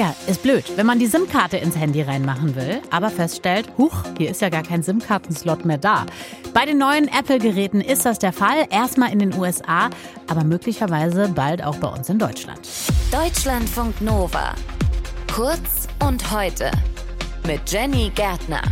Tja, ist blöd, wenn man die SIM-Karte ins Handy reinmachen will, aber feststellt, huch, hier ist ja gar kein SIM-Kartenslot mehr da. Bei den neuen Apple-Geräten ist das der Fall, erstmal in den USA, aber möglicherweise bald auch bei uns in Deutschland. Deutschlandfunk Nova. Kurz und heute mit Jenny Gärtner.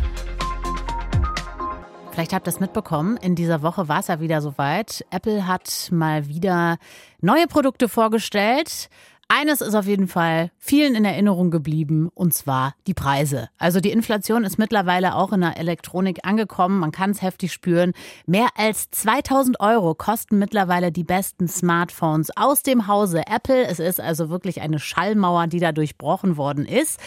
Vielleicht habt ihr es mitbekommen, in dieser Woche war es ja wieder soweit. Apple hat mal wieder neue Produkte vorgestellt. Eines ist auf jeden Fall vielen in Erinnerung geblieben, und zwar die Preise. Also die Inflation ist mittlerweile auch in der Elektronik angekommen. Man kann es heftig spüren. Mehr als 2000 Euro kosten mittlerweile die besten Smartphones aus dem Hause Apple. Es ist also wirklich eine Schallmauer, die da durchbrochen worden ist.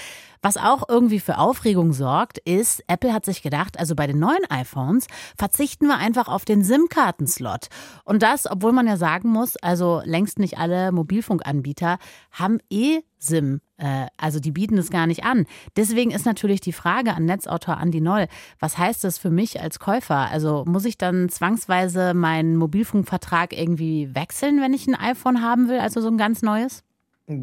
Was auch irgendwie für Aufregung sorgt, ist, Apple hat sich gedacht, also bei den neuen iPhones verzichten wir einfach auf den SIM-Kartenslot. Und das, obwohl man ja sagen muss, also längst nicht alle Mobilfunkanbieter haben eh SIM. Äh, also die bieten es gar nicht an. Deswegen ist natürlich die Frage an Netzautor Andi Noll, was heißt das für mich als Käufer? Also muss ich dann zwangsweise meinen Mobilfunkvertrag irgendwie wechseln, wenn ich ein iPhone haben will, also so ein ganz neues?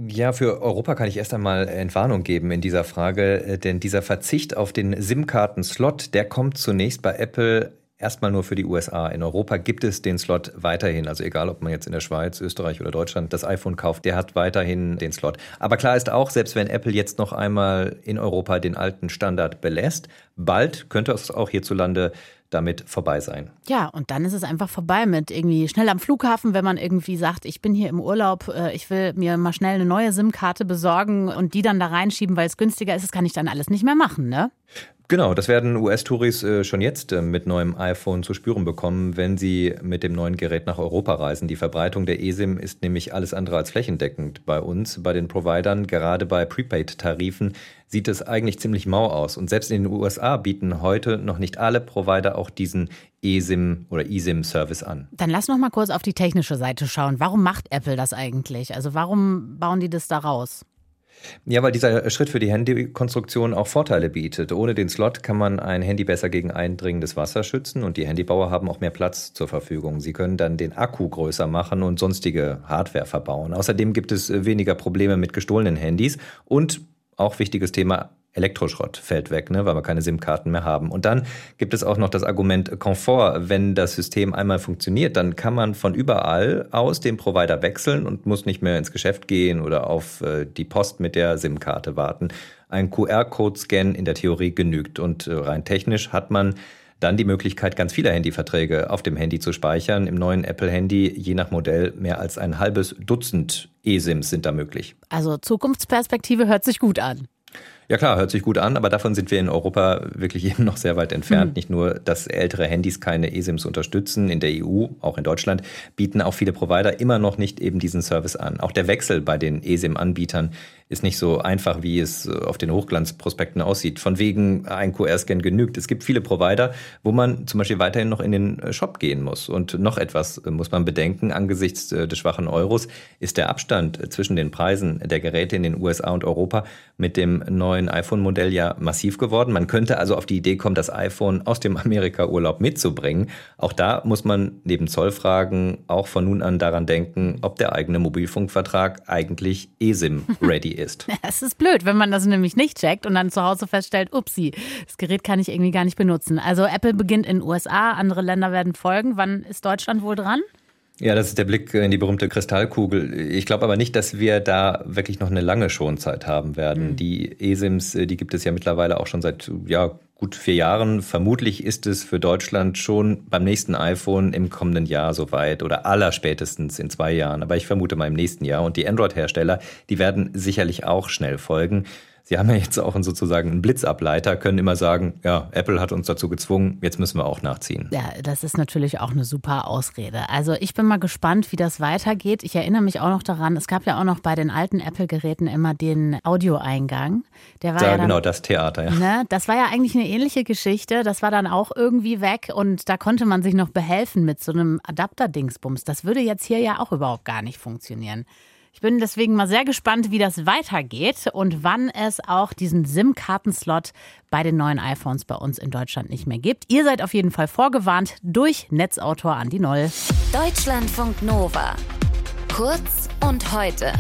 Ja, für Europa kann ich erst einmal Entwarnung geben in dieser Frage, äh, denn dieser Verzicht auf den SIM-Karten-Slot, der kommt zunächst bei Apple erstmal nur für die USA. In Europa gibt es den Slot weiterhin. Also egal, ob man jetzt in der Schweiz, Österreich oder Deutschland das iPhone kauft, der hat weiterhin den Slot. Aber klar ist auch, selbst wenn Apple jetzt noch einmal in Europa den alten Standard belässt, bald könnte es auch hierzulande damit vorbei sein. Ja, und dann ist es einfach vorbei mit irgendwie schnell am Flughafen, wenn man irgendwie sagt, ich bin hier im Urlaub, äh, ich will mir mal schnell eine neue SIM-Karte besorgen und die dann da reinschieben, weil es günstiger ist, das kann ich dann alles nicht mehr machen, ne? Genau, das werden US-Touris äh, schon jetzt äh, mit neuem iPhone zu spüren bekommen, wenn sie mit dem neuen Gerät nach Europa reisen. Die Verbreitung der eSIM ist nämlich alles andere als flächendeckend bei uns, bei den Providern. Gerade bei Prepaid-Tarifen sieht es eigentlich ziemlich mau aus. Und selbst in den USA bieten heute noch nicht alle Provider auch diesen eSIM oder eSIM-Service an. Dann lass noch mal kurz auf die technische Seite schauen. Warum macht Apple das eigentlich? Also warum bauen die das da raus? Ja, weil dieser Schritt für die Handykonstruktion auch Vorteile bietet. Ohne den Slot kann man ein Handy besser gegen eindringendes Wasser schützen und die Handybauer haben auch mehr Platz zur Verfügung. Sie können dann den Akku größer machen und sonstige Hardware verbauen. Außerdem gibt es weniger Probleme mit gestohlenen Handys und auch wichtiges Thema, Elektroschrott fällt weg, ne, weil wir keine SIM-Karten mehr haben. Und dann gibt es auch noch das Argument Komfort. Wenn das System einmal funktioniert, dann kann man von überall aus den Provider wechseln und muss nicht mehr ins Geschäft gehen oder auf äh, die Post mit der SIM-Karte warten. Ein QR-Code-Scan in der Theorie genügt und äh, rein technisch hat man dann die Möglichkeit, ganz viele Handyverträge auf dem Handy zu speichern. Im neuen Apple-Handy, je nach Modell, mehr als ein halbes Dutzend eSIMs sind da möglich. Also Zukunftsperspektive hört sich gut an. Ja klar, hört sich gut an, aber davon sind wir in Europa wirklich eben noch sehr weit entfernt. Mhm. Nicht nur, dass ältere Handys keine eSIMs unterstützen, in der EU, auch in Deutschland, bieten auch viele Provider immer noch nicht eben diesen Service an. Auch der Wechsel bei den eSIM-Anbietern ist nicht so einfach, wie es auf den Hochglanzprospekten aussieht. Von wegen ein QR-Scan genügt. Es gibt viele Provider, wo man zum Beispiel weiterhin noch in den Shop gehen muss. Und noch etwas muss man bedenken, angesichts des schwachen Euros ist der Abstand zwischen den Preisen der Geräte in den USA und Europa mit dem neuen neuen iPhone-Modell ja massiv geworden. Man könnte also auf die Idee kommen, das iPhone aus dem Amerika-Urlaub mitzubringen. Auch da muss man neben Zollfragen auch von nun an daran denken, ob der eigene Mobilfunkvertrag eigentlich eSIM-ready ist. Es ist blöd, wenn man das nämlich nicht checkt und dann zu Hause feststellt, upsi, das Gerät kann ich irgendwie gar nicht benutzen. Also Apple beginnt in den USA, andere Länder werden folgen. Wann ist Deutschland wohl dran? Ja, das ist der Blick in die berühmte Kristallkugel. Ich glaube aber nicht, dass wir da wirklich noch eine lange Schonzeit haben werden. Mhm. Die ESIMs, äh, die gibt es ja mittlerweile auch schon seit ja, gut vier Jahren. Vermutlich ist es für Deutschland schon beim nächsten iPhone im kommenden Jahr soweit oder allerspätestens in zwei Jahren. Aber ich vermute mal im nächsten Jahr. Und die Android-Hersteller, die werden sicherlich auch schnell folgen. Sie haben ja jetzt auch sozusagen einen Blitzableiter, können immer sagen, ja, Apple hat uns dazu gezwungen, jetzt müssen wir auch nachziehen. Ja, das ist natürlich auch eine super Ausrede. Also ich bin mal gespannt, wie das weitergeht. Ich erinnere mich auch noch daran, es gab ja auch noch bei den alten Apple-Geräten immer den Audioeingang. Der war ja, ja dann, genau, das Theater, ja. Ne, das war ja eigentlich eine ähnliche Geschichte. Das war dann auch irgendwie weg und da konnte man sich noch behelfen mit so einem Adapter-Dingsbums. Das würde jetzt hier ja auch überhaupt gar nicht funktionieren. Ich bin deswegen mal sehr gespannt, wie das weitergeht und wann es auch diesen SIM-Kartenslot bei den neuen iPhones bei uns in Deutschland nicht mehr gibt. Ihr seid auf jeden Fall vorgewarnt durch Netzautor Andi Noll. Deutschlandfunk Nova. Kurz und heute.